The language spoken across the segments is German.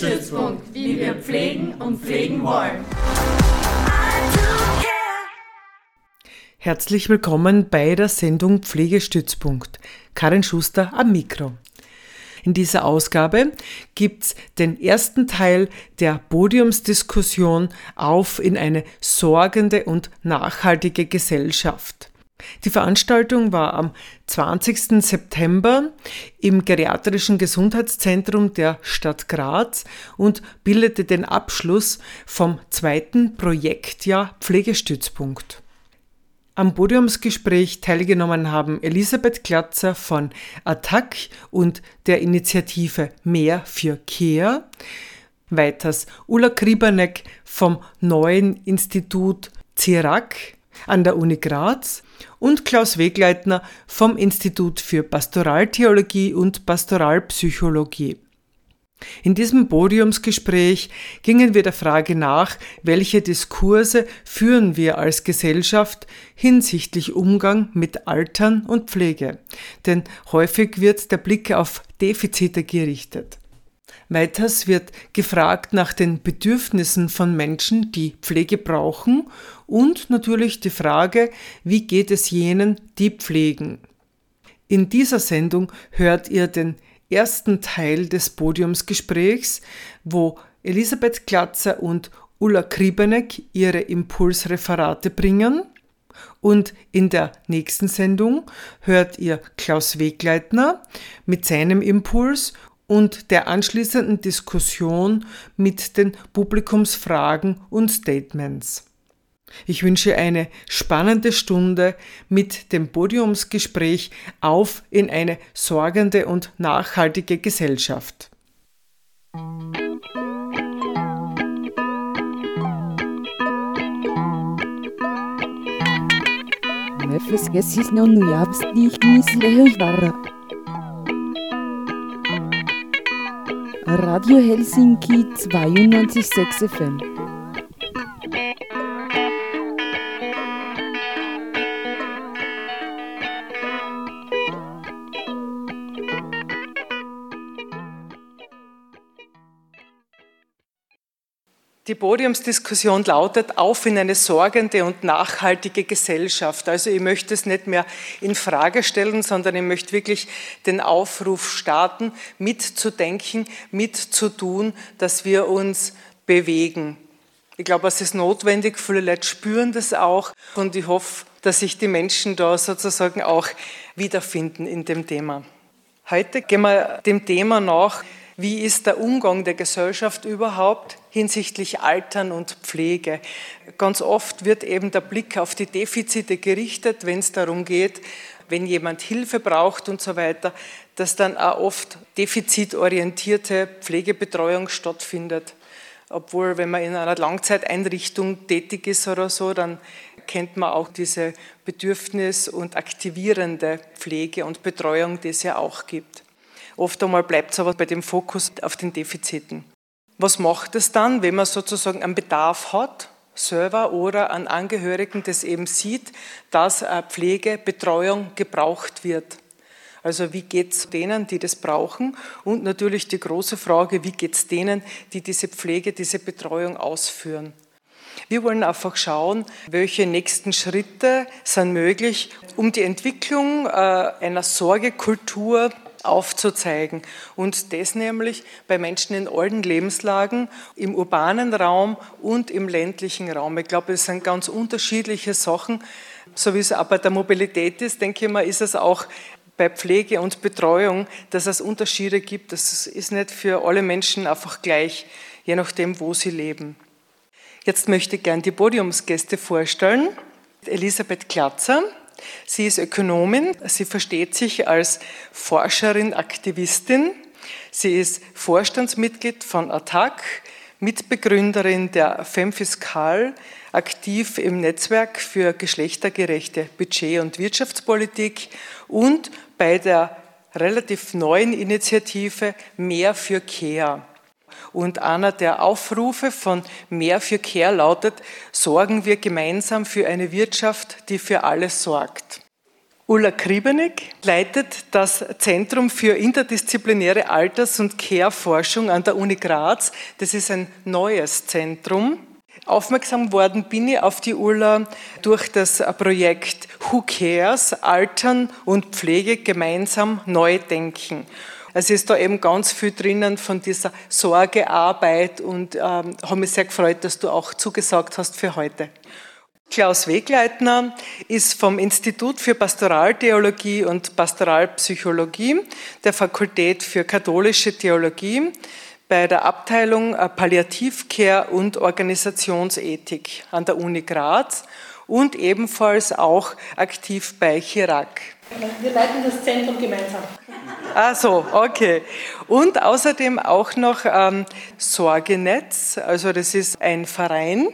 Pflegestützpunkt. Wie wir pflegen und pflegen wollen. Herzlich willkommen bei der Sendung Pflegestützpunkt. Karin Schuster am Mikro. In dieser Ausgabe gibt's den ersten Teil der Podiumsdiskussion auf in eine sorgende und nachhaltige Gesellschaft. Die Veranstaltung war am 20. September im Geriatrischen Gesundheitszentrum der Stadt Graz und bildete den Abschluss vom zweiten Projektjahr Pflegestützpunkt. Am Podiumsgespräch teilgenommen haben Elisabeth Glatzer von Attac und der Initiative Mehr für Care, weiters Ulla Kribanek vom neuen Institut CIRAC an der Uni Graz und Klaus Wegleitner vom Institut für Pastoraltheologie und Pastoralpsychologie. In diesem Podiumsgespräch gingen wir der Frage nach, welche Diskurse führen wir als Gesellschaft hinsichtlich Umgang mit Altern und Pflege. Denn häufig wird der Blick auf Defizite gerichtet. Weiters wird gefragt nach den Bedürfnissen von Menschen, die Pflege brauchen und natürlich die Frage, wie geht es jenen, die pflegen. In dieser Sendung hört ihr den ersten Teil des Podiumsgesprächs, wo Elisabeth Glatzer und Ulla Kribenek ihre Impulsreferate bringen. Und in der nächsten Sendung hört ihr Klaus Wegleitner mit seinem Impuls und der anschließenden Diskussion mit den Publikumsfragen und Statements. Ich wünsche eine spannende Stunde mit dem Podiumsgespräch auf in eine sorgende und nachhaltige Gesellschaft. Nefes no nujavstih mislehojvara. Radio Helsinki 92.6 FM. Die Podiumsdiskussion lautet auf in eine sorgende und nachhaltige Gesellschaft. Also ich möchte es nicht mehr in Frage stellen, sondern ich möchte wirklich den Aufruf starten, mitzudenken, mitzutun, dass wir uns bewegen. Ich glaube, es ist notwendig, viele Leute spüren das auch und ich hoffe, dass sich die Menschen da sozusagen auch wiederfinden in dem Thema. Heute gehen wir dem Thema nach, wie ist der Umgang der Gesellschaft überhaupt hinsichtlich Altern und Pflege. Ganz oft wird eben der Blick auf die Defizite gerichtet, wenn es darum geht, wenn jemand Hilfe braucht und so weiter, dass dann auch oft defizitorientierte Pflegebetreuung stattfindet. Obwohl, wenn man in einer Langzeiteinrichtung tätig ist oder so, dann kennt man auch diese bedürfnis- und aktivierende Pflege und Betreuung, die es ja auch gibt. Oft einmal bleibt es aber bei dem Fokus auf den Defiziten. Was macht es dann, wenn man sozusagen einen Bedarf hat, selber oder an Angehörigen, das eben sieht, dass Pflege, Betreuung gebraucht wird? Also wie geht es denen, die das brauchen? Und natürlich die große Frage, wie geht es denen, die diese Pflege, diese Betreuung ausführen? Wir wollen einfach schauen, welche nächsten Schritte sind möglich, um die Entwicklung äh, einer Sorgekultur aufzuzeigen. Und das nämlich bei Menschen in allen Lebenslagen, im urbanen Raum und im ländlichen Raum. Ich glaube, es sind ganz unterschiedliche Sachen. So wie es bei der Mobilität ist, denke ich mal, ist es auch bei Pflege und Betreuung, dass es Unterschiede gibt. Das ist nicht für alle Menschen einfach gleich, je nachdem, wo sie leben. Jetzt möchte ich gerne die Podiumsgäste vorstellen. Elisabeth Klatzer, Sie ist Ökonomin, sie versteht sich als Forscherin, Aktivistin. Sie ist Vorstandsmitglied von ATTAC, Mitbegründerin der Femfiskal, aktiv im Netzwerk für geschlechtergerechte Budget- und Wirtschaftspolitik und bei der relativ neuen Initiative Mehr für Care. Und einer der Aufrufe von Mehr für Care lautet, sorgen wir gemeinsam für eine Wirtschaft, die für alle sorgt. Ulla Kriebenig leitet das Zentrum für interdisziplinäre Alters- und Care-Forschung an der Uni Graz. Das ist ein neues Zentrum. Aufmerksam worden bin ich auf die Ulla durch das Projekt Who Cares? Altern und Pflege gemeinsam neu denken. Es ist da eben ganz viel drinnen von dieser Sorgearbeit und ähm, habe mich sehr gefreut, dass du auch zugesagt hast für heute. Klaus Wegleitner ist vom Institut für Pastoraltheologie und Pastoralpsychologie der Fakultät für katholische Theologie bei der Abteilung Palliativcare und Organisationsethik an der Uni Graz und ebenfalls auch aktiv bei Chirac. Wir leiten das Zentrum gemeinsam. Ah so, okay. Und außerdem auch noch ähm, Sorgenetz, also das ist ein Verein.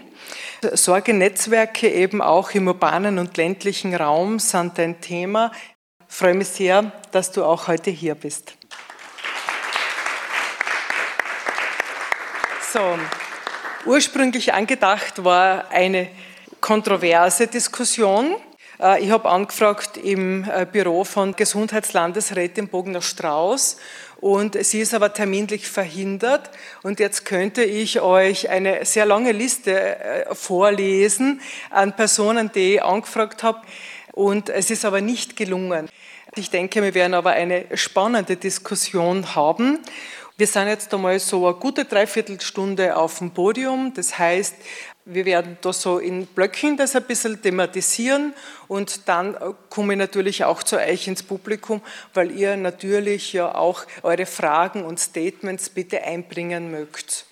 Sorgenetzwerke eben auch im urbanen und ländlichen Raum sind ein Thema. Freue mich sehr, dass du auch heute hier bist. So, ursprünglich angedacht war eine kontroverse Diskussion. Äh, Ich habe angefragt im äh, Büro von Gesundheitslandesrätin Bogner Strauß und sie ist aber terminlich verhindert. Und jetzt könnte ich euch eine sehr lange Liste äh, vorlesen an Personen, die ich angefragt habe. Und es ist aber nicht gelungen. Ich denke, wir werden aber eine spannende Diskussion haben. Wir sind jetzt einmal so eine gute Dreiviertelstunde auf dem Podium. Das heißt, wir werden da so in Blöcken das ein bisschen thematisieren und dann komme ich natürlich auch zu euch ins Publikum, weil ihr natürlich ja auch eure Fragen und Statements bitte einbringen mögt.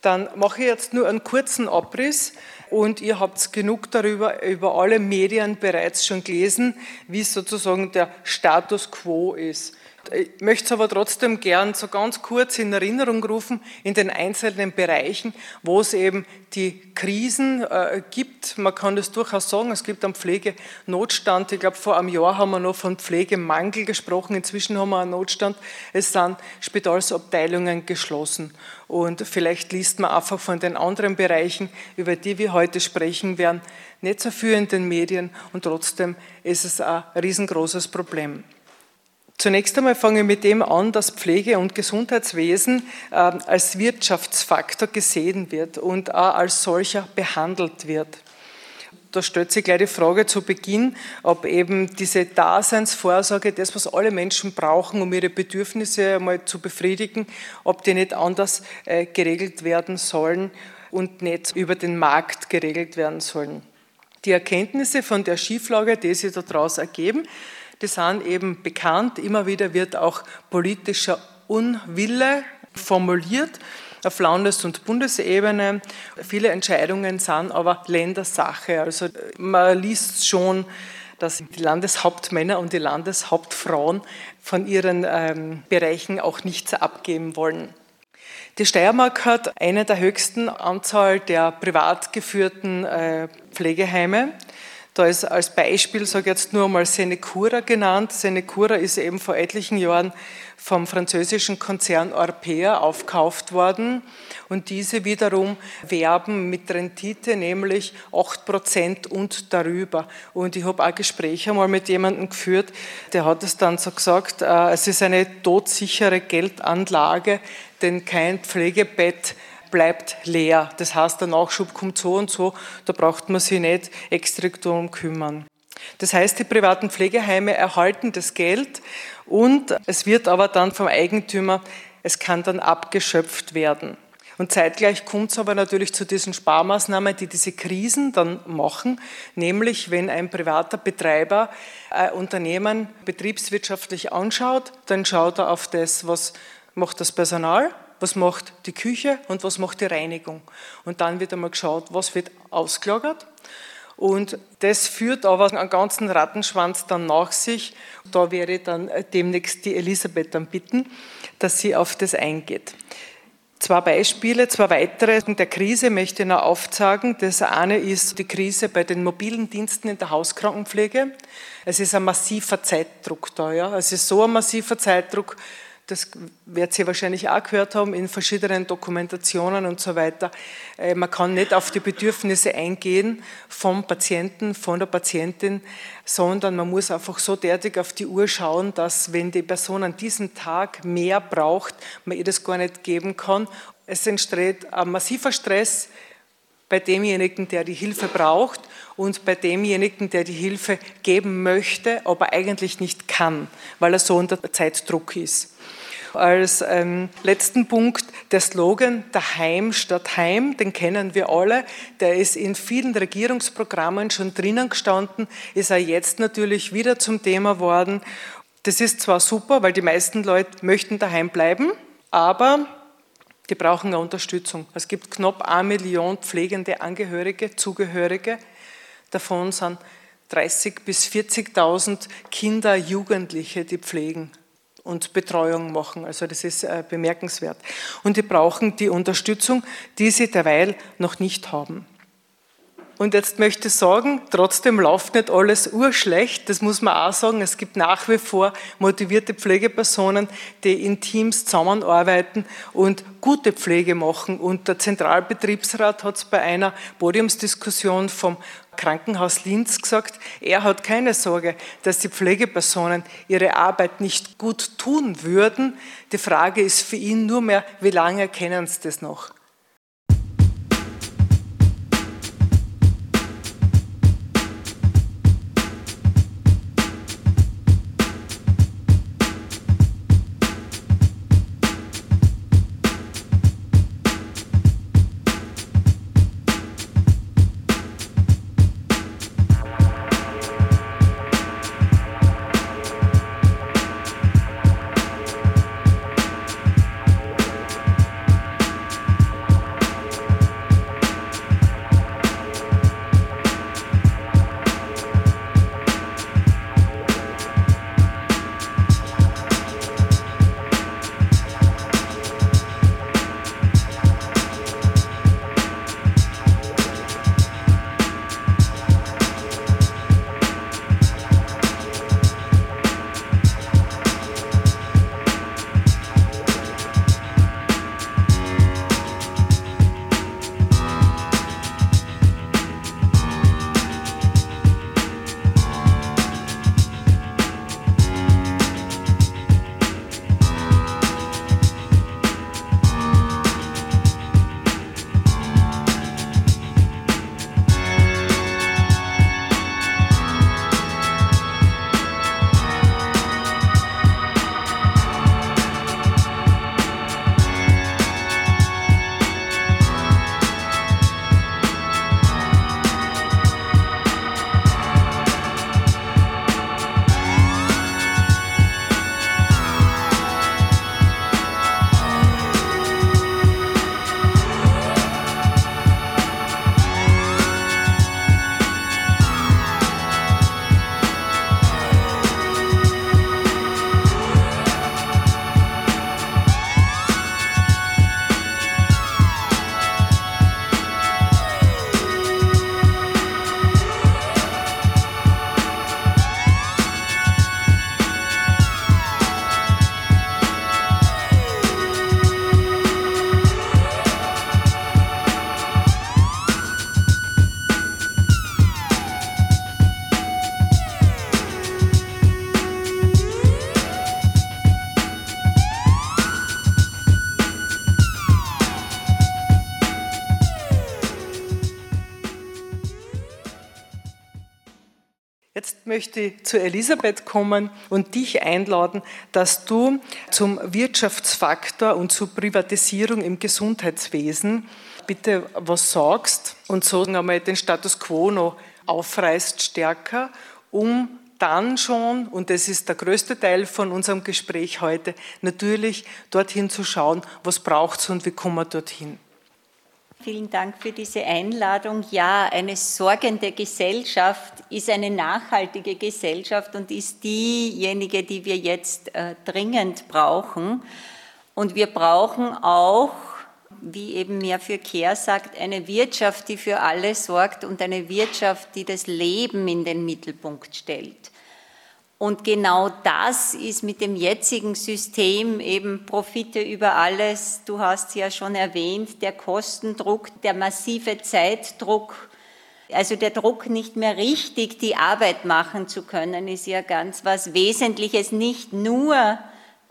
Dann mache ich jetzt nur einen kurzen Abriss und ihr habt genug darüber, über alle Medien bereits schon gelesen, wie sozusagen der Status quo ist. Ich möchte es aber trotzdem gern so ganz kurz in Erinnerung rufen in den einzelnen Bereichen, wo es eben die Krisen äh, gibt. Man kann das durchaus sagen, es gibt einen Pflegenotstand. Ich glaube, vor einem Jahr haben wir noch von Pflegemangel gesprochen. Inzwischen haben wir einen Notstand. Es sind Spitalsabteilungen geschlossen. Und vielleicht liest man einfach von den anderen Bereichen, über die wir heute sprechen werden, nicht so viel in den Medien. Und trotzdem ist es ein riesengroßes Problem. Zunächst einmal fange ich mit dem an, dass Pflege- und Gesundheitswesen äh, als Wirtschaftsfaktor gesehen wird und auch als solcher behandelt wird. Da stellt sich gleich die Frage zu Beginn, ob eben diese Daseinsvorsorge, das, was alle Menschen brauchen, um ihre Bedürfnisse einmal zu befriedigen, ob die nicht anders äh, geregelt werden sollen und nicht über den Markt geregelt werden sollen. Die Erkenntnisse von der Schieflage, die sich daraus ergeben, die sind eben bekannt. Immer wieder wird auch politischer Unwille formuliert auf Landes- und Bundesebene. Viele Entscheidungen sind aber Ländersache. Also man liest schon, dass die Landeshauptmänner und die Landeshauptfrauen von ihren ähm, Bereichen auch nichts abgeben wollen. Die Steiermark hat eine der höchsten Anzahl der privat geführten äh, Pflegeheime. Da ist als Beispiel, sage jetzt nur mal Senecura genannt. Senecura ist eben vor etlichen Jahren vom französischen Konzern Orpea aufkauft worden und diese wiederum werben mit Rendite, nämlich 8% und darüber. Und ich habe auch Gespräche mal mit jemandem geführt, der hat es dann so gesagt, äh, es ist eine todsichere Geldanlage, denn kein Pflegebett bleibt leer. Das heißt, der Nachschub kommt so und so, da braucht man sich nicht extra darum kümmern. Das heißt, die privaten Pflegeheime erhalten das Geld und es wird aber dann vom Eigentümer, es kann dann abgeschöpft werden. Und zeitgleich kommt es aber natürlich zu diesen Sparmaßnahmen, die diese Krisen dann machen, nämlich wenn ein privater Betreiber ein Unternehmen betriebswirtschaftlich anschaut, dann schaut er auf das, was macht das Personal, was macht die Küche und was macht die Reinigung. Und dann wird einmal geschaut, was wird ausgelagert Und das führt aber einen ganzen Rattenschwanz dann nach sich. Da wäre ich dann demnächst die Elisabeth dann bitten, dass sie auf das eingeht. Zwei Beispiele, zwei weitere der Krise möchte ich noch aufzeigen. Das eine ist die Krise bei den mobilen Diensten in der Hauskrankenpflege. Es ist ein massiver Zeitdruck da. Ja. Es ist so ein massiver Zeitdruck, das wird Sie wahrscheinlich auch gehört haben in verschiedenen Dokumentationen und so weiter. Äh, man kann nicht auf die Bedürfnisse eingehen vom Patienten, von der Patientin, sondern man muss einfach so derartig auf die Uhr schauen, dass wenn die Person an diesem Tag mehr braucht, man ihr das gar nicht geben kann. Es entsteht ein massiver Stress bei demjenigen, der die Hilfe braucht und bei demjenigen, der die Hilfe geben möchte, aber eigentlich nicht kann, weil er so unter Zeitdruck ist als ähm, letzten Punkt der Slogan Daheim statt Heim, den kennen wir alle. Der ist in vielen Regierungsprogrammen schon drinnen gestanden, ist er jetzt natürlich wieder zum Thema geworden. Das ist zwar super, weil die meisten Leute möchten daheim bleiben, aber die brauchen eine Unterstützung. Es gibt knapp eine Million pflegende Angehörige, Zugehörige. Davon sind 30.000 bis 40.000 Kinder, Jugendliche, die pflegen und Betreuung machen. Also das ist äh, bemerkenswert. Und die brauchen die Unterstützung, die sie derweil noch nicht haben. Und jetzt möchte ich sagen, trotzdem läuft nicht alles urschlecht. Das muss man auch sagen. Es gibt nach wie vor motivierte Pflegepersonen, die in Teams zusammenarbeiten und gute Pflege machen. Und der Zentralbetriebsrat hat es bei einer Podiumsdiskussion vom Krankenhaus Linz gesagt, er hat keine Sorge, dass die Pflegepersonen ihre Arbeit nicht gut tun würden. Die Frage ist für ihn nur mehr, wie lange kennen sie das noch? Möchte zu Elisabeth kommen und dich einladen, dass du zum Wirtschaftsfaktor und zur Privatisierung im Gesundheitswesen bitte was sagst und so einmal den Status quo noch aufreißt stärker, um dann schon, und das ist der größte Teil von unserem Gespräch heute, natürlich dorthin zu schauen, was braucht es und wie kommen wir dorthin. Vielen Dank für diese Einladung. Ja, eine sorgende Gesellschaft ist eine nachhaltige Gesellschaft und ist diejenige, die wir jetzt äh, dringend brauchen. Und wir brauchen auch, wie eben mehr für Care sagt, eine Wirtschaft, die für alle sorgt und eine Wirtschaft, die das Leben in den Mittelpunkt stellt. Und genau das ist mit dem jetzigen System eben Profite über alles. Du hast ja schon erwähnt, der Kostendruck, der massive Zeitdruck, also der Druck nicht mehr richtig die Arbeit machen zu können, ist ja ganz was Wesentliches, nicht nur,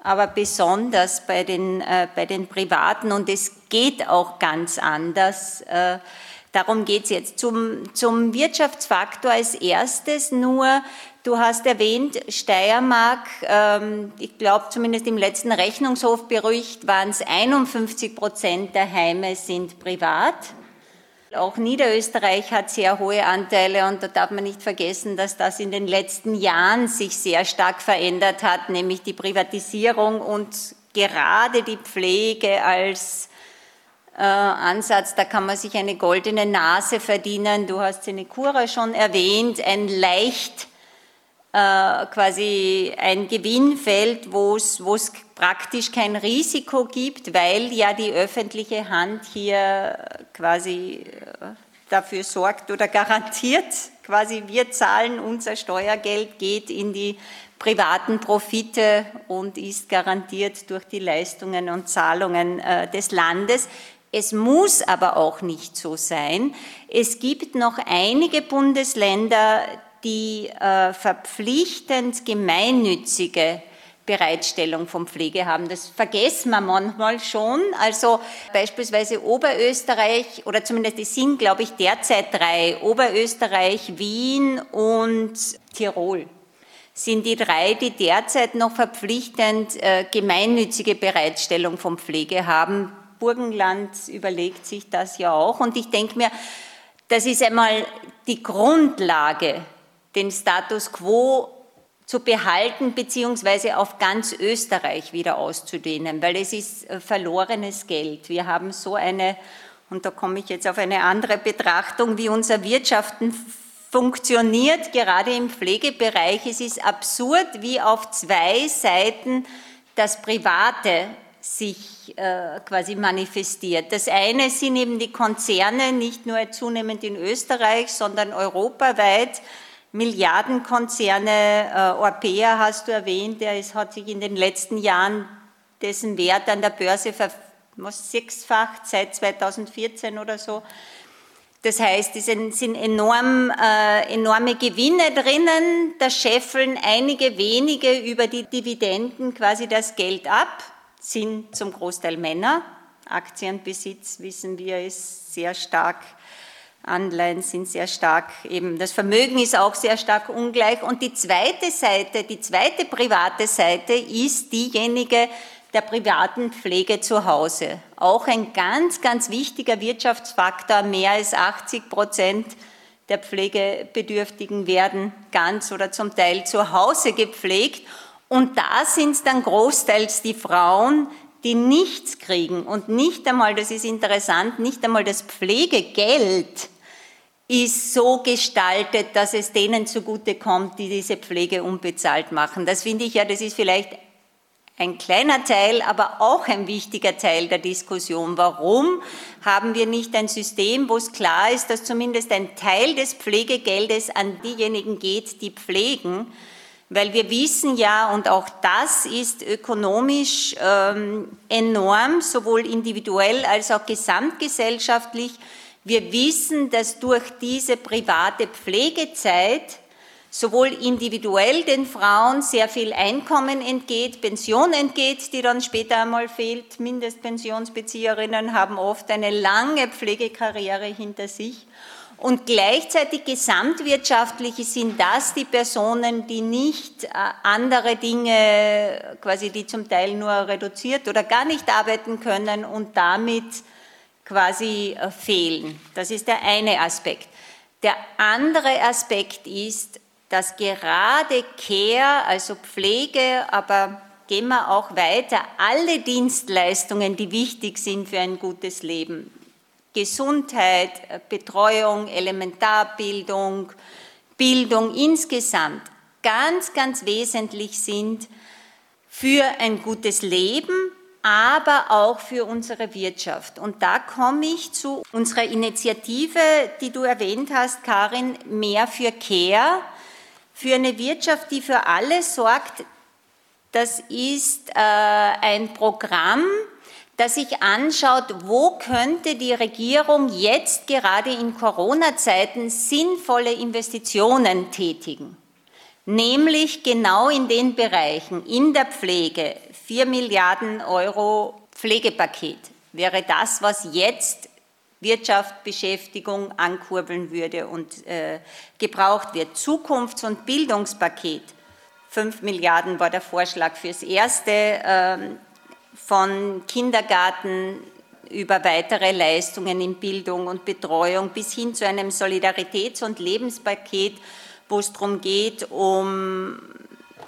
aber besonders bei den, äh, bei den Privaten. Und es geht auch ganz anders. Äh, darum geht es jetzt. Zum, zum Wirtschaftsfaktor als erstes nur, Du hast erwähnt, Steiermark, ähm, ich glaube zumindest im letzten Rechnungshofbericht waren es 51 Prozent der Heime sind privat. Auch Niederösterreich hat sehr hohe Anteile und da darf man nicht vergessen, dass das in den letzten Jahren sich sehr stark verändert hat, nämlich die Privatisierung und gerade die Pflege als Ansatz, da kann man sich eine goldene Nase verdienen. Du hast Senecura schon erwähnt, ein leicht äh, quasi ein Gewinnfeld, wo es, praktisch kein Risiko gibt, weil ja die öffentliche Hand hier quasi äh, dafür sorgt oder garantiert, quasi wir zahlen unser Steuergeld, geht in die privaten Profite und ist garantiert durch die Leistungen und Zahlungen äh, des Landes. Es muss aber auch nicht so sein. Es gibt noch einige Bundesländer, die äh, verpflichtend gemeinnützige Bereitstellung von Pflege haben. Das vergessen wir manchmal schon. Also beispielsweise Oberösterreich, oder zumindest es sind, glaube ich, derzeit drei, Oberösterreich, Wien und Tirol sind die drei, die derzeit noch verpflichtend äh, gemeinnützige Bereitstellung von Pflege haben. Burgenland überlegt sich das ja auch. Und ich denke mir, das ist einmal die Grundlage den Status quo zu behalten beziehungsweise auf ganz Österreich wieder auszudehnen, weil es ist äh, verlorenes Geld. Wir haben so eine, und da komme ich jetzt auf eine andere Betrachtung, wie unser Wirtschaften funktioniert, gerade im Pflegebereich. Es ist absurd, wie auf zwei Seiten das Private sich äh, quasi manifestiert. Das eine sind eben die Konzerne, nicht nur zunehmend in Österreich, sondern europaweit, Milliardenkonzerne, äh, Orpea hast du erwähnt, der ist, hat sich in den letzten Jahren dessen Wert an der Börse sechsfacht seit 2014 oder so. Das heißt, es sind enorm, äh, enorme Gewinne drinnen, da scheffeln einige wenige über die Dividenden quasi das Geld ab, sind zum Großteil Männer. Aktienbesitz, wissen wir, ist sehr stark Anleihen sind sehr stark, eben das Vermögen ist auch sehr stark ungleich. Und die zweite Seite, die zweite private Seite ist diejenige der privaten Pflege zu Hause. Auch ein ganz, ganz wichtiger Wirtschaftsfaktor. Mehr als 80 Prozent der Pflegebedürftigen werden ganz oder zum Teil zu Hause gepflegt. Und da sind es dann großteils die Frauen, die nichts kriegen und nicht einmal, das ist interessant, nicht einmal das Pflegegeld ist so gestaltet, dass es denen zugutekommt, die diese Pflege unbezahlt machen. Das finde ich ja, das ist vielleicht ein kleiner Teil, aber auch ein wichtiger Teil der Diskussion. Warum haben wir nicht ein System, wo es klar ist, dass zumindest ein Teil des Pflegegeldes an diejenigen geht, die pflegen? Weil wir wissen ja, und auch das ist ökonomisch ähm, enorm, sowohl individuell als auch gesamtgesellschaftlich, wir wissen, dass durch diese private Pflegezeit sowohl individuell den Frauen sehr viel Einkommen entgeht, Pension entgeht, die dann später einmal fehlt. Mindestpensionsbezieherinnen haben oft eine lange Pflegekarriere hinter sich. Und gleichzeitig gesamtwirtschaftlich sind das die Personen, die nicht äh, andere Dinge, quasi die zum Teil nur reduziert oder gar nicht arbeiten können und damit quasi äh, fehlen. Das ist der eine Aspekt. Der andere Aspekt ist, dass gerade Care, also Pflege, aber gehen wir auch weiter, alle Dienstleistungen, die wichtig sind für ein gutes Leben, Gesundheit, Betreuung, Elementarbildung, Bildung insgesamt ganz, ganz wesentlich sind für ein gutes Leben, aber auch für unsere Wirtschaft. Und da komme ich zu unserer Initiative, die du erwähnt hast, Karin, mehr für Care, für eine Wirtschaft, die für alle sorgt. Das ist äh, ein Programm, das sich anschaut, wo könnte die Regierung jetzt gerade in Corona-Zeiten sinnvolle Investitionen tätigen. Nämlich genau in den Bereichen, in der Pflege, 4 Milliarden Euro Pflegepaket wäre das, was jetzt Wirtschaft, Beschäftigung ankurbeln würde und äh, gebraucht wird. Zukunfts- und Bildungspaket, 5 Milliarden war der Vorschlag fürs erste, äh, von Kindergarten über weitere Leistungen in Bildung und Betreuung bis hin zu einem Solidaritäts- und Lebenspaket, wo es darum geht, um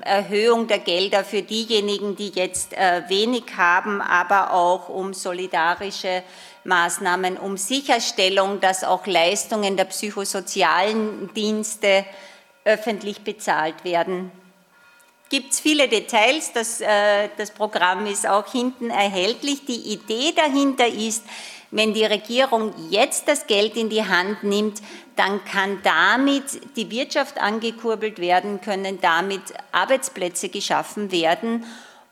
Erhöhung der Gelder für diejenigen, die jetzt äh, wenig haben, aber auch um solidarische Maßnahmen, um Sicherstellung, dass auch Leistungen der psychosozialen Dienste öffentlich bezahlt werden. Gibt es viele Details, das, äh, das Programm ist auch hinten erhältlich. Die Idee dahinter ist, wenn die Regierung jetzt das Geld in die Hand nimmt, dann kann damit die Wirtschaft angekurbelt werden, können damit Arbeitsplätze geschaffen werden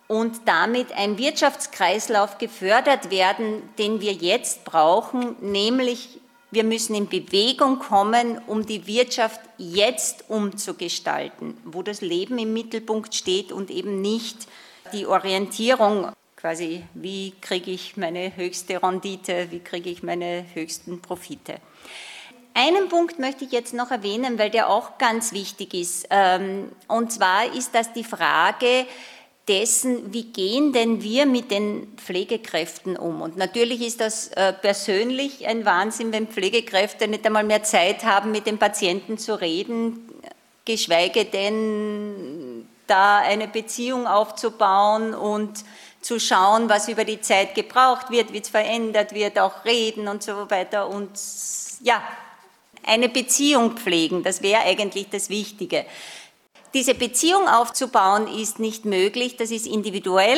und damit ein Wirtschaftskreislauf gefördert werden, den wir jetzt brauchen, nämlich wir müssen in Bewegung kommen, um die Wirtschaft jetzt umzugestalten, wo das Leben im Mittelpunkt steht und eben nicht die Orientierung quasi, wie kriege ich meine höchste Rendite, wie kriege ich meine höchsten Profite. Einen Punkt möchte ich jetzt noch erwähnen, weil der auch ganz wichtig ist. Ähm, und zwar ist das die Frage dessen, wie gehen denn wir mit den Pflegekräften um? Und natürlich ist das äh, persönlich ein Wahnsinn, wenn Pflegekräfte nicht einmal mehr Zeit haben, mit den Patienten zu reden, geschweige denn da eine Beziehung aufzubauen und zu schauen, was über die Zeit gebraucht wird, wie es verändert wird, auch reden und so weiter. Und ja, eine Beziehung pflegen, das wäre eigentlich das Wichtige. Diese Beziehung aufzubauen ist nicht möglich, das ist individuell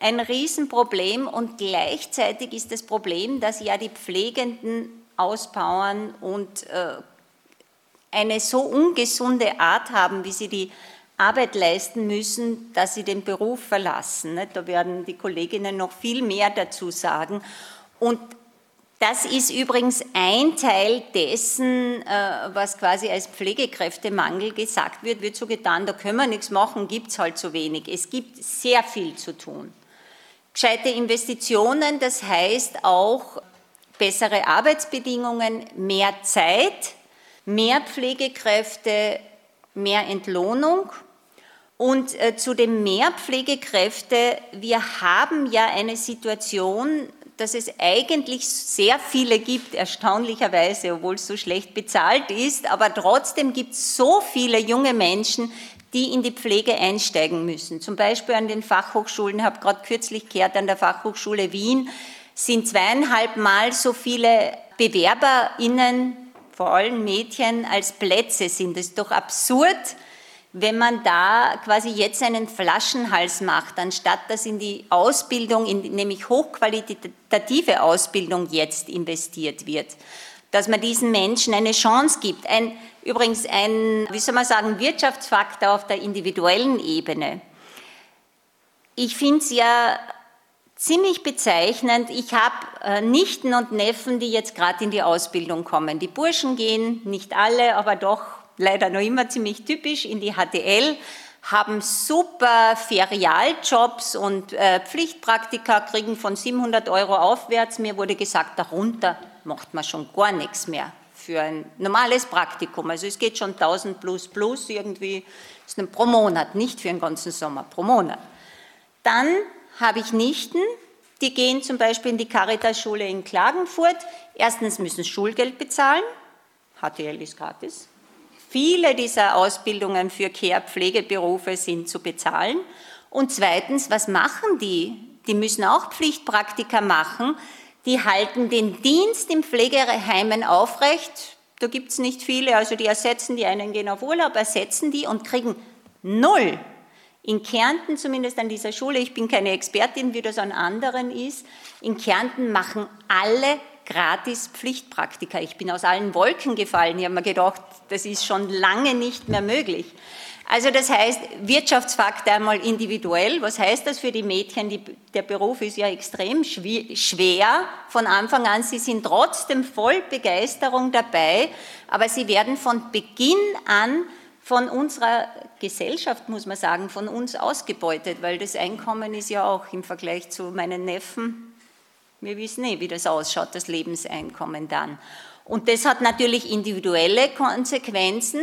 ein Riesenproblem und gleichzeitig ist das Problem, dass ja die Pflegenden auspowern und äh, eine so ungesunde Art haben, wie sie die Arbeit leisten müssen, dass sie den Beruf verlassen. Da werden die Kolleginnen noch viel mehr dazu sagen. Und das ist übrigens ein Teil dessen, äh, was quasi als Pflegekräftemangel gesagt wird, wird so getan, da können wir nichts machen, gibt es halt so wenig. Es gibt sehr viel zu tun. Gescheite Investitionen, das heißt auch bessere Arbeitsbedingungen, mehr Zeit, mehr Pflegekräfte, mehr Entlohnung. Und äh, zu dem mehr Pflegekräfte, wir haben ja eine Situation, dass es eigentlich sehr viele gibt, erstaunlicherweise, obwohl es so schlecht bezahlt ist, aber trotzdem gibt es so viele junge Menschen, die in die Pflege einsteigen müssen. Zum Beispiel an den Fachhochschulen, ich habe gerade kürzlich gehört, an der Fachhochschule Wien sind zweieinhalb Mal so viele BewerberInnen, vor allem Mädchen, als Plätze sind. Das ist doch absurd wenn man da quasi jetzt einen Flaschenhals macht, anstatt dass in die Ausbildung, in nämlich hochqualitative Ausbildung jetzt investiert wird, dass man diesen Menschen eine Chance gibt. Ein, übrigens ein, wie soll man sagen, Wirtschaftsfaktor auf der individuellen Ebene. Ich finde es ja ziemlich bezeichnend. Ich habe äh, Nichten und Neffen, die jetzt gerade in die Ausbildung kommen. Die Burschen gehen, nicht alle, aber doch leider noch immer ziemlich typisch, in die HTL, haben super Ferialjobs und äh, Pflichtpraktika, kriegen von 700 Euro aufwärts. Mir wurde gesagt, darunter macht man schon gar nichts mehr für ein normales Praktikum. Also es geht schon 1000 plus plus irgendwie ist pro Monat, nicht für den ganzen Sommer, pro Monat. Dann habe ich Nichten, die gehen zum Beispiel in die Caritas-Schule in Klagenfurt. Erstens müssen Schulgeld bezahlen, HTL ist gratis, Viele dieser Ausbildungen für Care-Pflegeberufe sind zu bezahlen. Und zweitens, was machen die? Die müssen auch Pflichtpraktika machen. die halten den Dienst im Pflegeheimen aufrecht. Da gibt es nicht viele, also die ersetzen, die einen gehen auf Urlaub, ersetzen die und kriegen null. In Kärnten zumindest an dieser Schule, ich bin keine Expertin, wie das an anderen ist, in Kärnten machen alle gratis Pflichtpraktika. Ich bin aus allen Wolken gefallen. Ich habe mir gedacht, das ist schon lange nicht mehr möglich. Also das heißt, Wirtschaftsfaktor einmal individuell. Was heißt das für die Mädchen? Die, der Beruf ist ja extrem schwer von Anfang an. Sie sind trotzdem voll Begeisterung dabei, aber sie werden von Beginn an von unserer Gesellschaft, muss man sagen, von uns ausgebeutet, weil das Einkommen ist ja auch im Vergleich zu meinen Neffen, wir wissen eh, wie das ausschaut, das Lebenseinkommen dann. Und das hat natürlich individuelle Konsequenzen,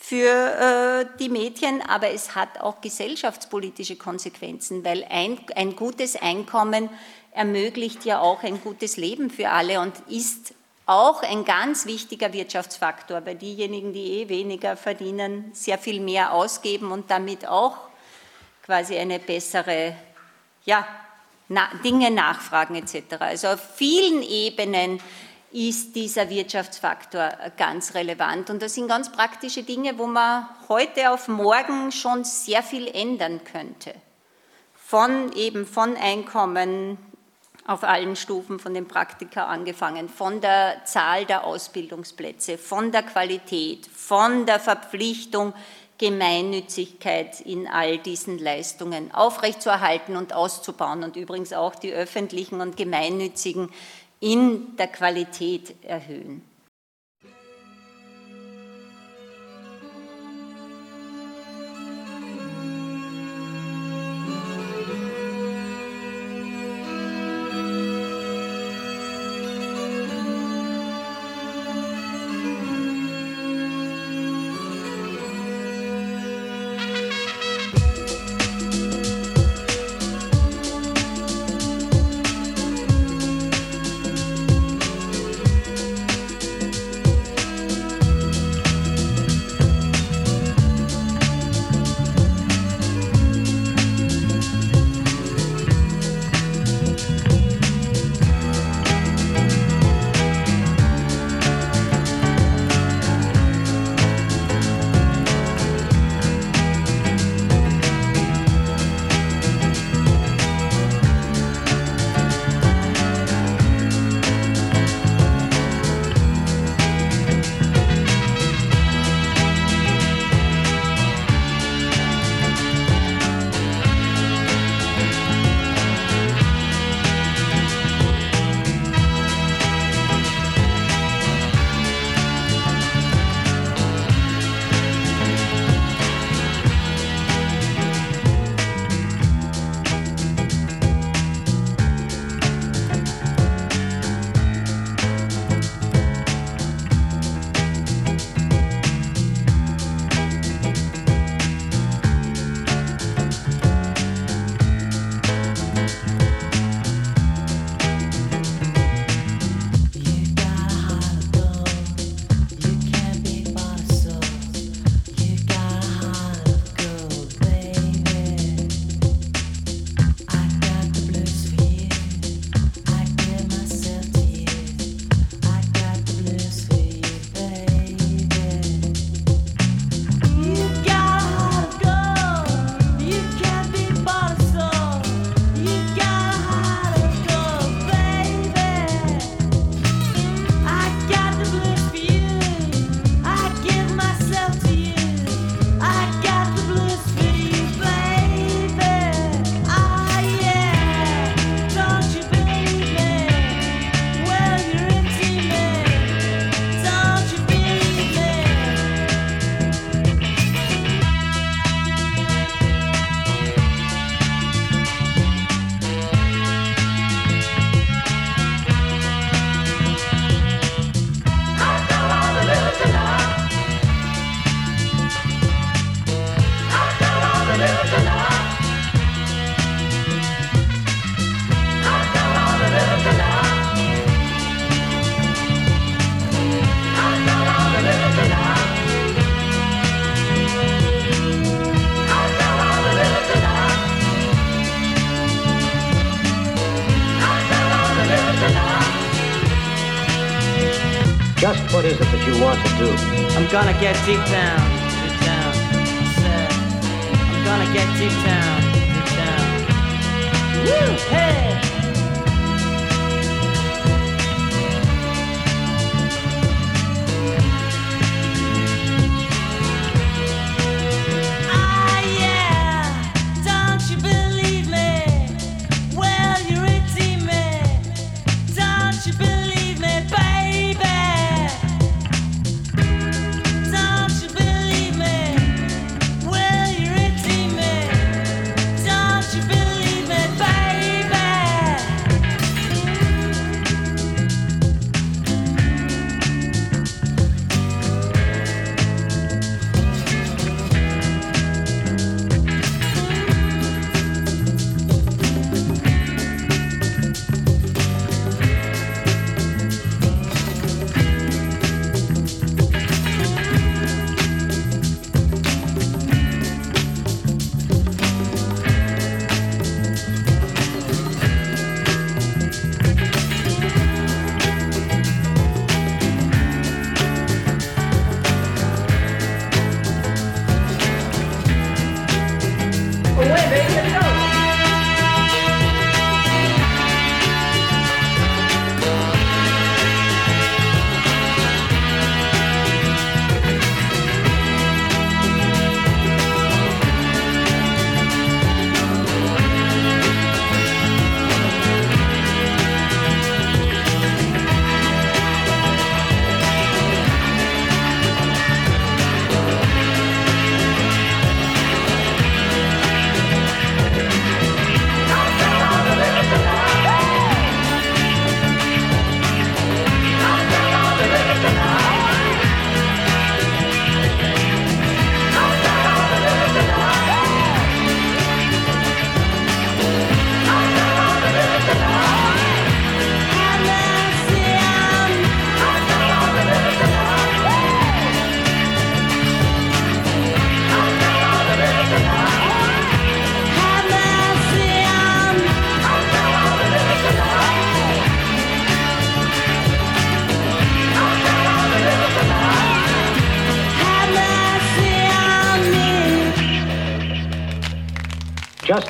für äh, die Mädchen, aber es hat auch gesellschaftspolitische Konsequenzen, weil ein, ein gutes Einkommen ermöglicht ja auch ein gutes Leben für alle und ist auch ein ganz wichtiger Wirtschaftsfaktor, weil diejenigen, die eh weniger verdienen, sehr viel mehr ausgeben und damit auch quasi eine bessere, ja, Dinge nachfragen etc. Also auf vielen Ebenen ist dieser Wirtschaftsfaktor ganz relevant. Und das sind ganz praktische Dinge, wo man heute auf morgen schon sehr viel ändern könnte. Von eben von Einkommen auf allen Stufen, von den Praktika angefangen, von der Zahl der Ausbildungsplätze, von der Qualität, von der Verpflichtung, Gemeinnützigkeit in all diesen Leistungen aufrechtzuerhalten und auszubauen und übrigens auch die öffentlichen und gemeinnützigen in der Qualität erhöhen. Gonna get deep down.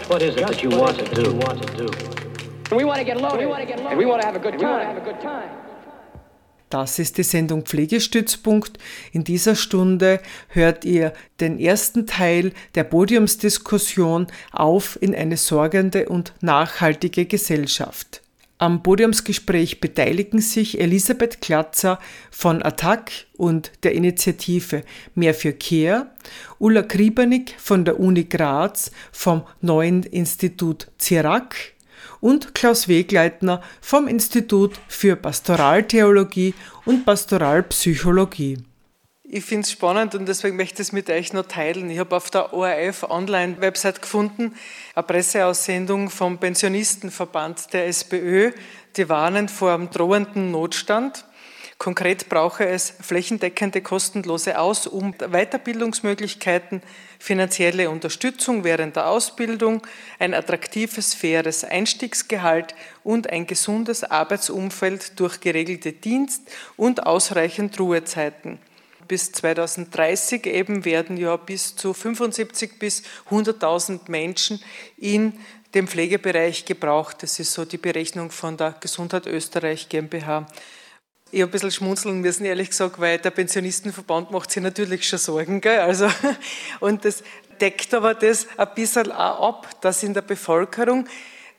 What is it that you want to do? Want to do? We want to get loaded. We want to get loaded. And we want to have a good time. We want to have a good time. Das ist die Sendung Pflegestützpunkt. In dieser Stunde hört ihr den ersten Teil der Podiumsdiskussion auf in eine sorgende und nachhaltige Gesellschaft. Am Podiumsgespräch beteiligen sich Elisabeth Klatzer von ATTAC und der Initiative Mehr für Care, Ulla Kriebernick von der Uni Graz vom neuen Institut CIRAC und Klaus Wegleitner vom Institut für Pastoraltheologie und Pastoralpsychologie. Ich finde es spannend und deswegen möchte ich es mit euch noch teilen. Ich habe auf der ORF Online-Website gefunden, eine Presseaussendung vom Pensionistenverband der SPÖ. Die warnen vor einem drohenden Notstand. Konkret brauche es flächendeckende kostenlose Aus- und Weiterbildungsmöglichkeiten, finanzielle Unterstützung während der Ausbildung, ein attraktives, faires Einstiegsgehalt und ein gesundes Arbeitsumfeld durch geregelte Dienst- und ausreichend Ruhezeiten bis 2030 eben werden ja bis zu 75 bis 100.000 Menschen in dem Pflegebereich gebraucht. Das ist so die Berechnung von der Gesundheit Österreich GmbH. Ich habe ein bisschen schmunzeln müssen, ehrlich gesagt, weil der Pensionistenverband macht sich natürlich schon Sorgen. Gell? Also, und das deckt aber das ein bisschen auch ab, dass in der Bevölkerung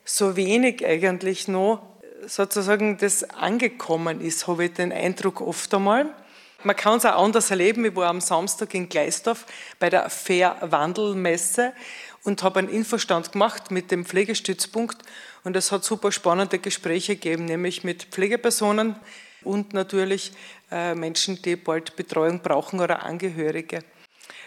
so wenig eigentlich noch sozusagen das angekommen ist, habe ich den Eindruck oft einmal. Man kann es auch anders erleben. Ich war am Samstag in Gleisdorf bei der Fair Wandelmesse und habe einen Infostand gemacht mit dem Pflegestützpunkt. Und es hat super spannende Gespräche gegeben, nämlich mit Pflegepersonen und natürlich äh, Menschen, die bald Betreuung brauchen oder Angehörige.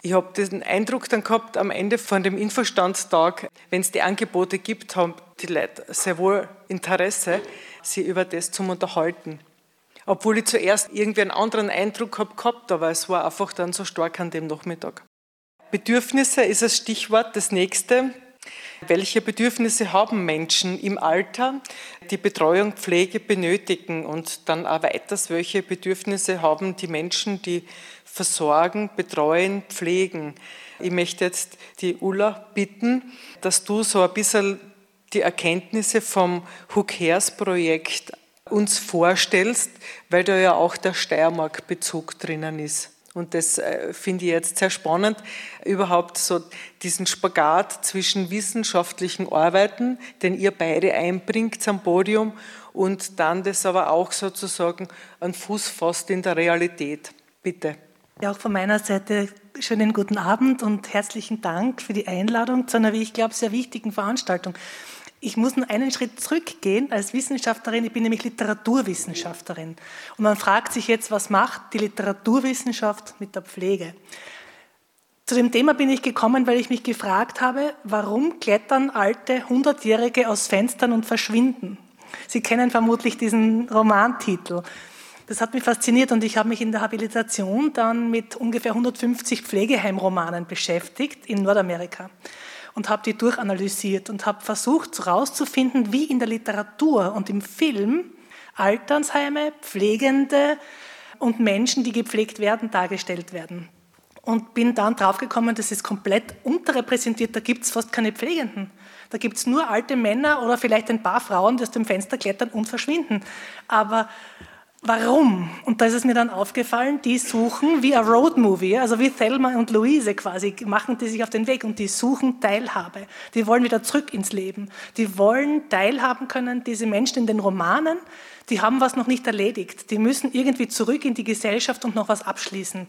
Ich habe den Eindruck dann gehabt, am Ende von dem Infostandtag, wenn es die Angebote gibt, haben die Leute sehr wohl Interesse, sie über das zu unterhalten. Obwohl ich zuerst irgendwie einen anderen Eindruck habe gehabt, aber es war einfach dann so stark an dem Nachmittag. Bedürfnisse ist das Stichwort, das nächste. Welche Bedürfnisse haben Menschen im Alter, die Betreuung, Pflege benötigen? Und dann auch weiters, welche Bedürfnisse haben die Menschen, die versorgen, betreuen, pflegen? Ich möchte jetzt die Ulla bitten, dass du so ein bisschen die Erkenntnisse vom Who Cares Projekt uns vorstellst, weil da ja auch der Steiermark-Bezug drinnen ist. Und das äh, finde ich jetzt sehr spannend, überhaupt so diesen Spagat zwischen wissenschaftlichen Arbeiten, den ihr beide einbringt am Podium, und dann das aber auch sozusagen an Fuß fasst in der Realität. Bitte. Ja, auch von meiner Seite schönen guten Abend und herzlichen Dank für die Einladung zu einer, wie ich glaube, sehr wichtigen Veranstaltung. Ich muss nur einen Schritt zurückgehen als Wissenschaftlerin. Ich bin nämlich Literaturwissenschaftlerin. Und man fragt sich jetzt, was macht die Literaturwissenschaft mit der Pflege? Zu dem Thema bin ich gekommen, weil ich mich gefragt habe, warum klettern alte Hundertjährige aus Fenstern und verschwinden? Sie kennen vermutlich diesen Romantitel. Das hat mich fasziniert und ich habe mich in der Habilitation dann mit ungefähr 150 Pflegeheimromanen beschäftigt in Nordamerika und habe die durchanalysiert und habe versucht herauszufinden, wie in der Literatur und im Film Alternsheime, Pflegende und Menschen, die gepflegt werden, dargestellt werden. Und bin dann draufgekommen, das ist komplett unterrepräsentiert, da gibt es fast keine Pflegenden. Da gibt es nur alte Männer oder vielleicht ein paar Frauen, die aus dem Fenster klettern und verschwinden. Aber Warum? Und da ist es mir dann aufgefallen, die suchen wie ein Roadmovie, also wie Thelma und Louise quasi, machen die sich auf den Weg und die suchen Teilhabe. Die wollen wieder zurück ins Leben. Die wollen teilhaben können, diese Menschen in den Romanen, die haben was noch nicht erledigt. Die müssen irgendwie zurück in die Gesellschaft und noch was abschließen.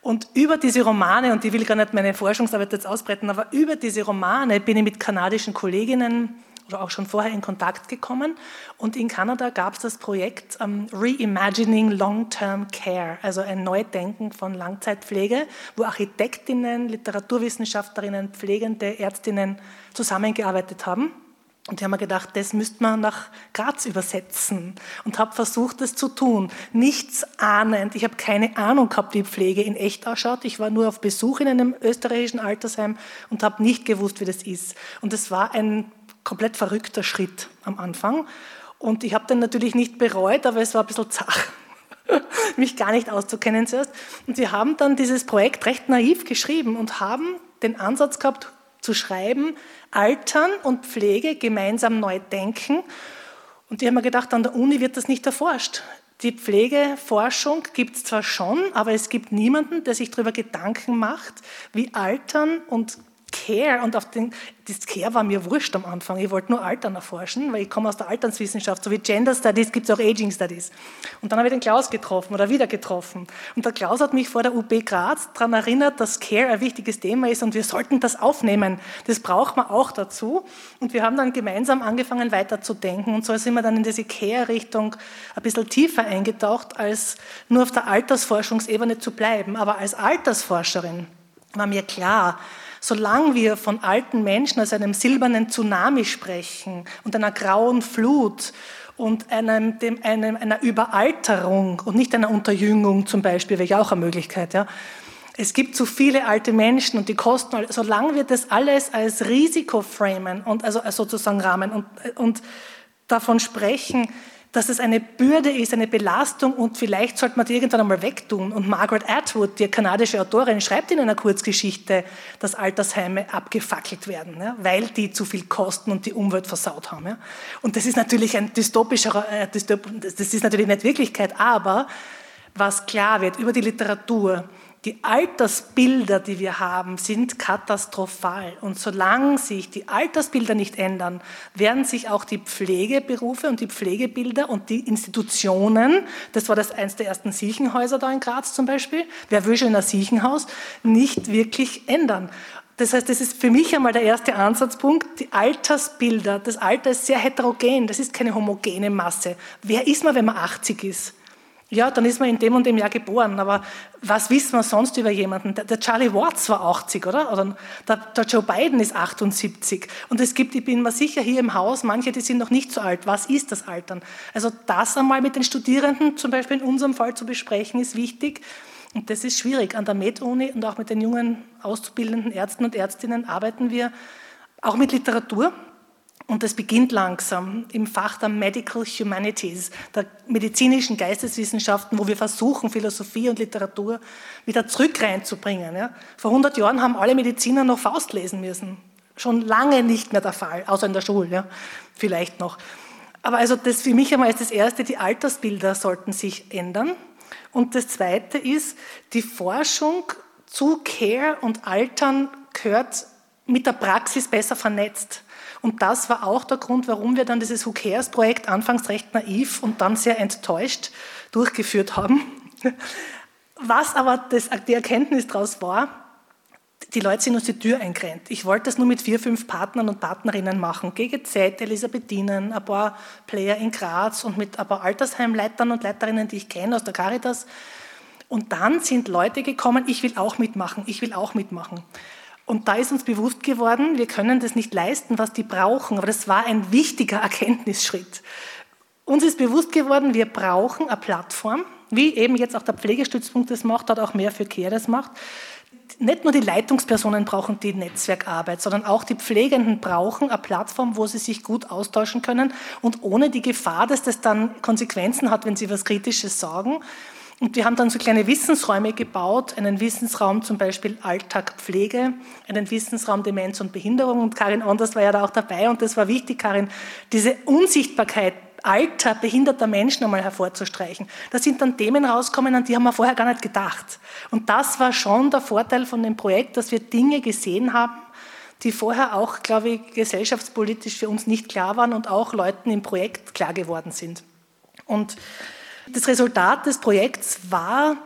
Und über diese Romane, und ich will gar nicht meine Forschungsarbeit jetzt ausbreiten, aber über diese Romane bin ich mit kanadischen Kolleginnen auch schon vorher in Kontakt gekommen. Und in Kanada gab es das Projekt um, Reimagining Long-Term Care, also ein Neudenken von Langzeitpflege, wo Architektinnen, Literaturwissenschaftlerinnen, Pflegende, Ärztinnen zusammengearbeitet haben. Und ich habe mir gedacht, das müsste man nach Graz übersetzen und habe versucht, das zu tun. Nichts ahnend. Ich habe keine Ahnung gehabt, wie Pflege in echt ausschaut. Ich war nur auf Besuch in einem österreichischen Altersheim und habe nicht gewusst, wie das ist. Und es war ein komplett verrückter Schritt am Anfang. Und ich habe den natürlich nicht bereut, aber es war ein bisschen zach, mich gar nicht auszukennen zuerst. Und wir haben dann dieses Projekt recht naiv geschrieben und haben den Ansatz gehabt, zu schreiben, Altern und Pflege gemeinsam neu denken. Und ich habe mir gedacht, an der Uni wird das nicht erforscht. Die Pflegeforschung gibt es zwar schon, aber es gibt niemanden, der sich darüber Gedanken macht, wie Altern und Care und auf den, das Care war mir wurscht am Anfang. Ich wollte nur Altern erforschen, weil ich komme aus der Alternswissenschaft, so wie Gender Studies gibt es auch Aging Studies. Und dann habe ich den Klaus getroffen oder wieder getroffen. Und der Klaus hat mich vor der UB Graz daran erinnert, dass Care ein wichtiges Thema ist und wir sollten das aufnehmen. Das braucht man auch dazu. Und wir haben dann gemeinsam angefangen weiterzudenken. Und so sind wir dann in diese Care-Richtung ein bisschen tiefer eingetaucht, als nur auf der Altersforschungsebene zu bleiben. Aber als Altersforscherin war mir klar, Solange wir von alten Menschen als einem silbernen Tsunami sprechen und einer grauen Flut und einem, dem, einem, einer Überalterung und nicht einer Unterjüngung zum Beispiel, wäre ja auch eine Möglichkeit, ja. Es gibt zu viele alte Menschen und die kosten, solange wir das alles als Risiko framen und also sozusagen rahmen und, und davon sprechen, dass es eine Bürde ist, eine Belastung und vielleicht sollte man die irgendwann einmal wegtun. Und Margaret Atwood, die kanadische Autorin, schreibt in einer Kurzgeschichte, dass Altersheime abgefackelt werden, ja, weil die zu viel kosten und die Umwelt versaut haben. Ja. Und das ist natürlich ein dystopischer, äh, dystop, das ist natürlich nicht Wirklichkeit, aber was klar wird über die Literatur, die Altersbilder, die wir haben, sind katastrophal. Und solange sich die Altersbilder nicht ändern, werden sich auch die Pflegeberufe und die Pflegebilder und die Institutionen, das war das eins der ersten Siechenhäuser da in Graz zum Beispiel, wer will schon in ein Siechenhaus, nicht wirklich ändern. Das heißt, das ist für mich einmal der erste Ansatzpunkt. Die Altersbilder, das Alter ist sehr heterogen, das ist keine homogene Masse. Wer ist man, wenn man 80 ist? Ja, dann ist man in dem und dem Jahr geboren, aber was wissen wir sonst über jemanden? Der, Charlie Watts war 80, oder? Oder der, Joe Biden ist 78. Und es gibt, ich bin mir sicher, hier im Haus, manche, die sind noch nicht so alt. Was ist das Altern? Also das einmal mit den Studierenden, zum Beispiel in unserem Fall zu besprechen, ist wichtig. Und das ist schwierig. An der Med-Uni und auch mit den jungen auszubildenden Ärzten und Ärztinnen arbeiten wir auch mit Literatur. Und das beginnt langsam im Fach der Medical Humanities, der medizinischen Geisteswissenschaften, wo wir versuchen, Philosophie und Literatur wieder zurück reinzubringen. Ja. Vor 100 Jahren haben alle Mediziner noch Faust lesen müssen. Schon lange nicht mehr der Fall, außer in der Schule, ja. vielleicht noch. Aber also das für mich einmal ist das Erste, die Altersbilder sollten sich ändern. Und das Zweite ist, die Forschung zu Care und Altern gehört mit der Praxis besser vernetzt. Und das war auch der Grund, warum wir dann dieses Who Cares Projekt anfangs recht naiv und dann sehr enttäuscht durchgeführt haben. Was aber das, die Erkenntnis daraus war, die Leute sind uns die Tür eingerannt. Ich wollte das nur mit vier, fünf Partnern und Partnerinnen machen. GGZ, Elisabethinen, ein paar Player in Graz und mit ein paar Altersheimleitern und Leiterinnen, die ich kenne aus der Caritas. Und dann sind Leute gekommen, ich will auch mitmachen, ich will auch mitmachen. Und da ist uns bewusst geworden, wir können das nicht leisten, was die brauchen, aber das war ein wichtiger Erkenntnisschritt. Uns ist bewusst geworden, wir brauchen eine Plattform, wie eben jetzt auch der Pflegestützpunkt das macht, hat auch mehr für Care das macht. Nicht nur die Leitungspersonen brauchen die Netzwerkarbeit, sondern auch die Pflegenden brauchen eine Plattform, wo sie sich gut austauschen können und ohne die Gefahr, dass das dann Konsequenzen hat, wenn sie was Kritisches sagen. Und wir haben dann so kleine Wissensräume gebaut, einen Wissensraum zum Beispiel Alltag Pflege, einen Wissensraum Demenz und Behinderung. Und Karin Anders war ja da auch dabei und das war wichtig, Karin, diese Unsichtbarkeit Alter behinderter Menschen einmal hervorzustreichen. Da sind dann Themen rausgekommen, an die haben wir vorher gar nicht gedacht. Und das war schon der Vorteil von dem Projekt, dass wir Dinge gesehen haben, die vorher auch, glaube ich, gesellschaftspolitisch für uns nicht klar waren und auch Leuten im Projekt klar geworden sind. Und das Resultat des Projekts war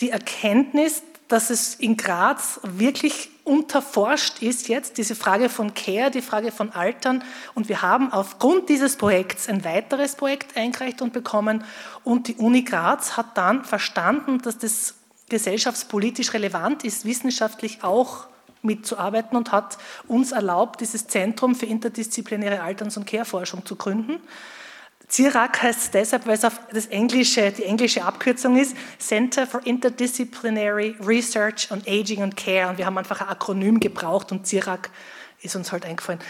die Erkenntnis, dass es in Graz wirklich unterforscht ist jetzt, diese Frage von Care, die Frage von Altern. Und wir haben aufgrund dieses Projekts ein weiteres Projekt eingereicht und bekommen. Und die Uni Graz hat dann verstanden, dass das gesellschaftspolitisch relevant ist, wissenschaftlich auch mitzuarbeiten und hat uns erlaubt, dieses Zentrum für interdisziplinäre Alterns- und Care-Forschung zu gründen. CIRAC heißt es deshalb, weil es auf das englische, die englische Abkürzung ist, Center for Interdisciplinary Research on Aging and Care. Und wir haben einfach ein Akronym gebraucht und CIRAC ist uns halt eingefallen.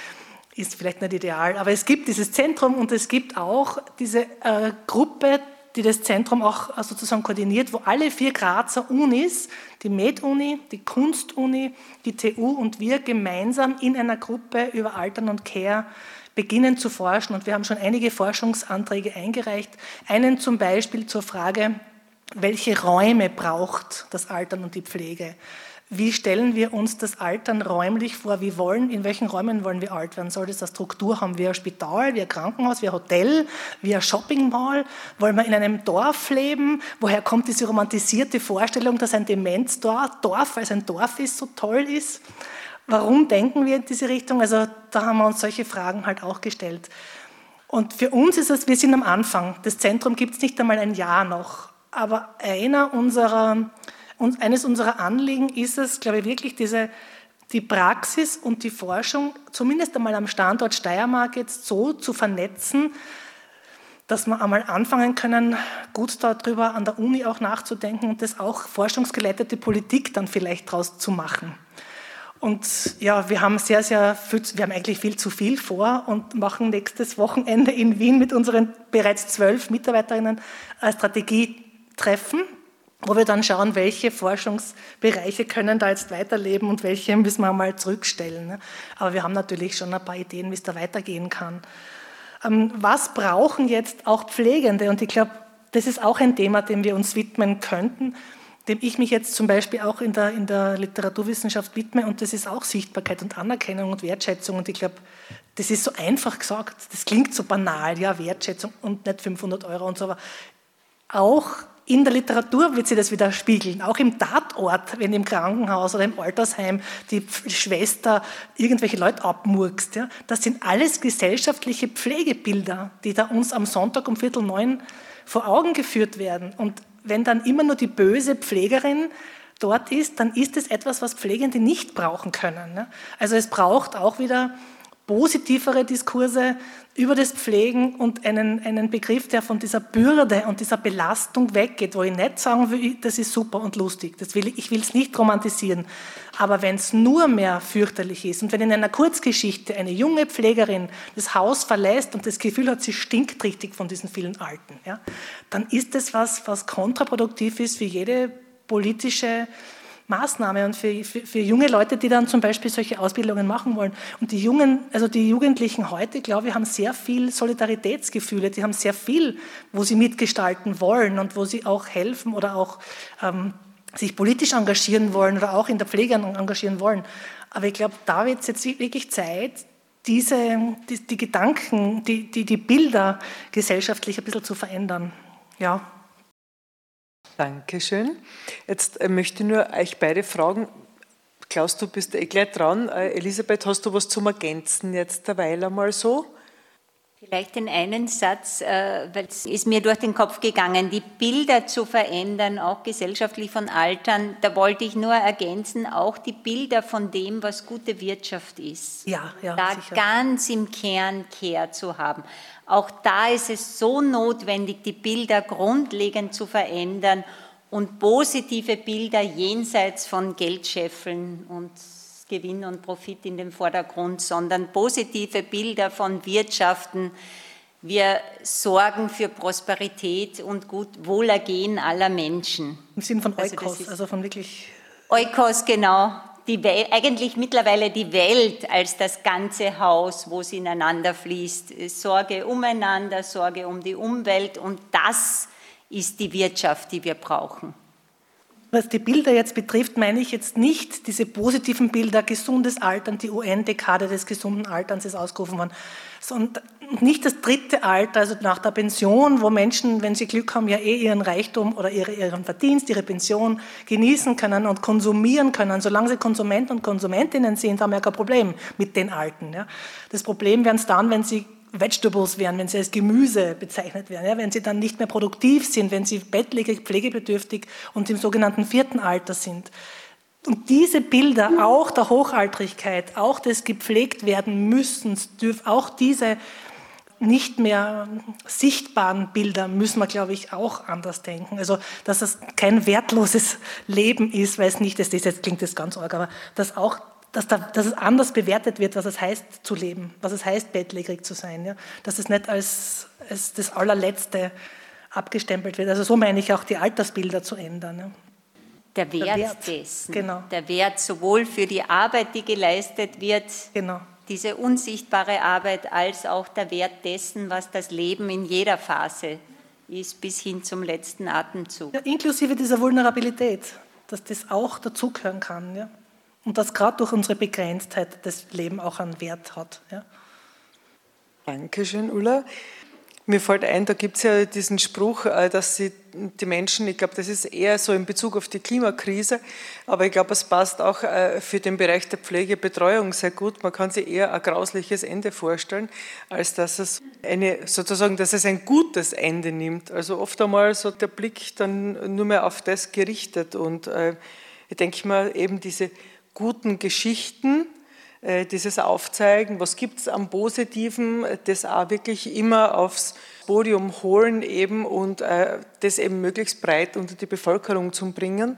Ist vielleicht nicht ideal, aber es gibt dieses Zentrum und es gibt auch diese äh, Gruppe, die das Zentrum auch äh, sozusagen koordiniert, wo alle vier Grazer Unis, die Med-Uni, die Kunst-Uni, die TU und wir gemeinsam in einer Gruppe über Altern und Care beginnen zu forschen. Und wir haben schon einige Forschungsanträge eingereicht. Einen zum Beispiel zur Frage, welche Räume braucht das Altern und die Pflege? Wie stellen wir uns das Altern räumlich vor? Wie wollen, in welchen Räumen wollen wir alt werden? Soll das eine Struktur haben wie ein Spital, wie ein Krankenhaus, wie ein Hotel, wie ein Shopping Mall? Wollen wir in einem Dorf leben? Woher kommt diese romantisierte Vorstellung, dass ein Demenzdorf, es ein Dorf ist, so toll ist? Warum denken wir in diese Richtung? Also da haben wir uns solche Fragen halt auch gestellt. Und für uns ist es, wir sind am Anfang. Das Zentrum gibt es nicht einmal ein Jahr noch. Aber einer unserer, eines unserer Anliegen ist es, glaube ich, wirklich diese, die Praxis und die Forschung, zumindest einmal am Standort Steiermark jetzt so zu vernetzen, dass wir einmal anfangen können, gut darüber an der Uni auch nachzudenken und das auch forschungsgeleitete Politik dann vielleicht daraus zu machen. Und ja, wir haben sehr, sehr viel, wir haben eigentlich viel zu viel vor und machen nächstes Wochenende in Wien mit unseren bereits zwölf Mitarbeiterinnen ein Strategietreffen, wo wir dann schauen, welche Forschungsbereiche können da jetzt weiterleben und welche müssen wir mal zurückstellen. Aber wir haben natürlich schon ein paar Ideen, wie es da weitergehen kann. Ähm, was brauchen jetzt auch Pflegende? Und ich glaube, das ist auch ein Thema, dem wir uns widmen könnten dem ich mich jetzt zum Beispiel auch in der, in der Literaturwissenschaft widme. Und das ist auch Sichtbarkeit und Anerkennung und Wertschätzung. Und ich glaube, das ist so einfach gesagt. Das klingt so banal, ja, Wertschätzung und nicht 500 Euro und so. Aber auch in der Literatur wird sich das wieder spiegeln. Auch im Tatort, wenn im Krankenhaus oder im Altersheim die Schwester irgendwelche Leute abmurkst. Ja, das sind alles gesellschaftliche Pflegebilder, die da uns am Sonntag um Viertel neun vor Augen geführt werden. Und wenn dann immer nur die böse Pflegerin dort ist, dann ist es etwas, was Pflegende nicht brauchen können. Ne? Also es braucht auch wieder positivere Diskurse über das Pflegen und einen, einen Begriff, der von dieser Bürde und dieser Belastung weggeht, wo ich nicht sagen will, das ist super und lustig. Das will ich, will es nicht romantisieren. Aber wenn es nur mehr fürchterlich ist und wenn in einer Kurzgeschichte eine junge Pflegerin das Haus verlässt und das Gefühl hat, sie stinkt richtig von diesen vielen Alten, ja, dann ist das was, was kontraproduktiv ist für jede politische Maßnahme und für, für, für, junge Leute, die dann zum Beispiel solche Ausbildungen machen wollen. Und die Jungen, also die Jugendlichen heute, glaube ich, haben sehr viel Solidaritätsgefühle, die haben sehr viel, wo sie mitgestalten wollen und wo sie auch helfen oder auch ähm, sich politisch engagieren wollen oder auch in der Pflege engagieren wollen. Aber ich glaube, da wird es jetzt wirklich Zeit, diese, die, die Gedanken, die, die, die Bilder gesellschaftlich ein bisschen zu verändern. Ja. Dankeschön. Jetzt äh, möchte ich nur euch beide fragen, Klaus, du bist eh gleich dran. Äh, Elisabeth, hast du was zum Ergänzen jetzt derweil einmal so? Vielleicht den einen Satz, äh, weil es ist mir durch den Kopf gegangen, die Bilder zu verändern, auch gesellschaftlich von Altern. Da wollte ich nur ergänzen, auch die Bilder von dem, was gute Wirtschaft ist. Ja, ja. Da sicher. ganz im Kern Kehr zu haben. Auch da ist es so notwendig, die Bilder grundlegend zu verändern und positive Bilder jenseits von Geldscheffeln und Gewinn und Profit in den Vordergrund, sondern positive Bilder von Wirtschaften. Wir sorgen für Prosperität und gut Wohlergehen aller Menschen. Im Sinn von Eukos, also, also von wirklich. Eukos, genau. Die Welt, eigentlich mittlerweile die Welt als das ganze Haus, wo es ineinander fließt. Sorge umeinander, Sorge um die Umwelt und das ist die Wirtschaft, die wir brauchen. Was die Bilder jetzt betrifft, meine ich jetzt nicht diese positiven Bilder, gesundes Altern, die UN-Dekade des gesunden Alterns ist ausgerufen worden, sondern nicht das dritte Alter, also nach der Pension, wo Menschen, wenn sie Glück haben, ja eh ihren Reichtum oder ihre, ihren Verdienst, ihre Pension genießen können und konsumieren können. Solange sie Konsument und Konsumentinnen sind, haben wir ja kein Problem mit den Alten. Ja. Das Problem werden es dann, wenn sie Vegetables werden, wenn sie als Gemüse bezeichnet werden, ja, wenn sie dann nicht mehr produktiv sind, wenn sie bettlägerig, pflegebedürftig und im sogenannten vierten Alter sind. Und diese Bilder, auch der Hochaltrigkeit, auch des gepflegt werden müssen, auch diese nicht mehr sichtbaren Bilder müssen wir, glaube ich, auch anders denken. Also, dass es kein wertloses Leben ist, weil es nicht ist, jetzt klingt das ganz arg, aber dass auch dass, da, dass es anders bewertet wird, was es heißt zu leben, was es heißt, bettlägerig zu sein. Ja? Dass es nicht als, als das allerletzte abgestempelt wird. Also so meine ich auch die Altersbilder zu ändern. Ja? Der Wert, der Wert, dessen. Genau. Der Wert sowohl für die Arbeit, die geleistet wird, genau. diese unsichtbare Arbeit, als auch der Wert dessen, was das Leben in jeder Phase ist, bis hin zum letzten Atemzug. Ja, inklusive dieser Vulnerabilität, dass das auch dazugehören kann. Ja? Und dass gerade durch unsere Begrenztheit das Leben auch einen Wert hat. Ja. Dankeschön, Ulla. Mir fällt ein, da gibt es ja diesen Spruch, äh, dass sie die Menschen, ich glaube, das ist eher so in Bezug auf die Klimakrise, aber ich glaube, es passt auch äh, für den Bereich der Pflegebetreuung sehr gut. Man kann sich eher ein grausliches Ende vorstellen, als dass es eine, sozusagen, dass es ein gutes Ende nimmt. Also oft einmal so der Blick dann nur mehr auf das gerichtet und äh, ich denke mal eben diese guten Geschichten, äh, dieses Aufzeigen, was gibt es am Positiven, das auch wirklich immer aufs Podium holen eben und äh, das eben möglichst breit unter die Bevölkerung zu bringen.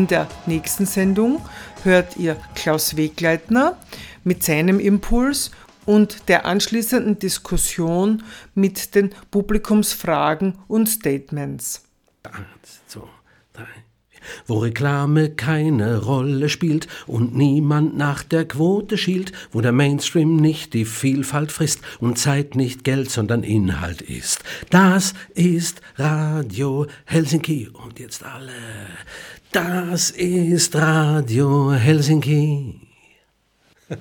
In der nächsten Sendung hört ihr Klaus Wegleitner mit seinem Impuls und der anschließenden Diskussion mit den Publikumsfragen und Statements. Eins, zwei, drei. Wo Reklame keine Rolle spielt und niemand nach der Quote schielt, wo der Mainstream nicht die Vielfalt frisst und Zeit nicht Geld, sondern Inhalt ist. Das ist Radio Helsinki. Und jetzt alle. Das ist Radio Helsinki.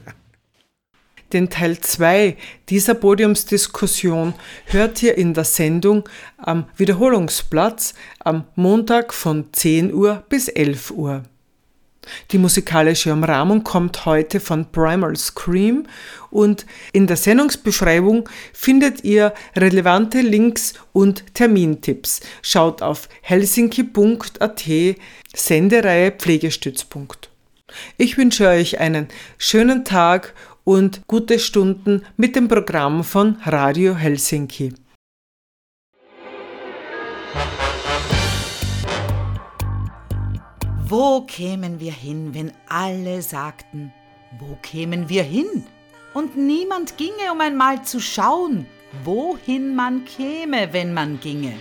Den Teil 2 dieser Podiumsdiskussion hört ihr in der Sendung am Wiederholungsplatz am Montag von 10 Uhr bis 11 Uhr. Die musikalische Umrahmung kommt heute von Primal Scream und in der Sendungsbeschreibung findet ihr relevante Links und Termintipps. Schaut auf helsinki.at Sendereihe Pflegestützpunkt. Ich wünsche euch einen schönen Tag und gute Stunden mit dem Programm von Radio Helsinki. Wo kämen wir hin, wenn alle sagten, wo kämen wir hin? Und niemand ginge, um einmal zu schauen, wohin man käme, wenn man ginge.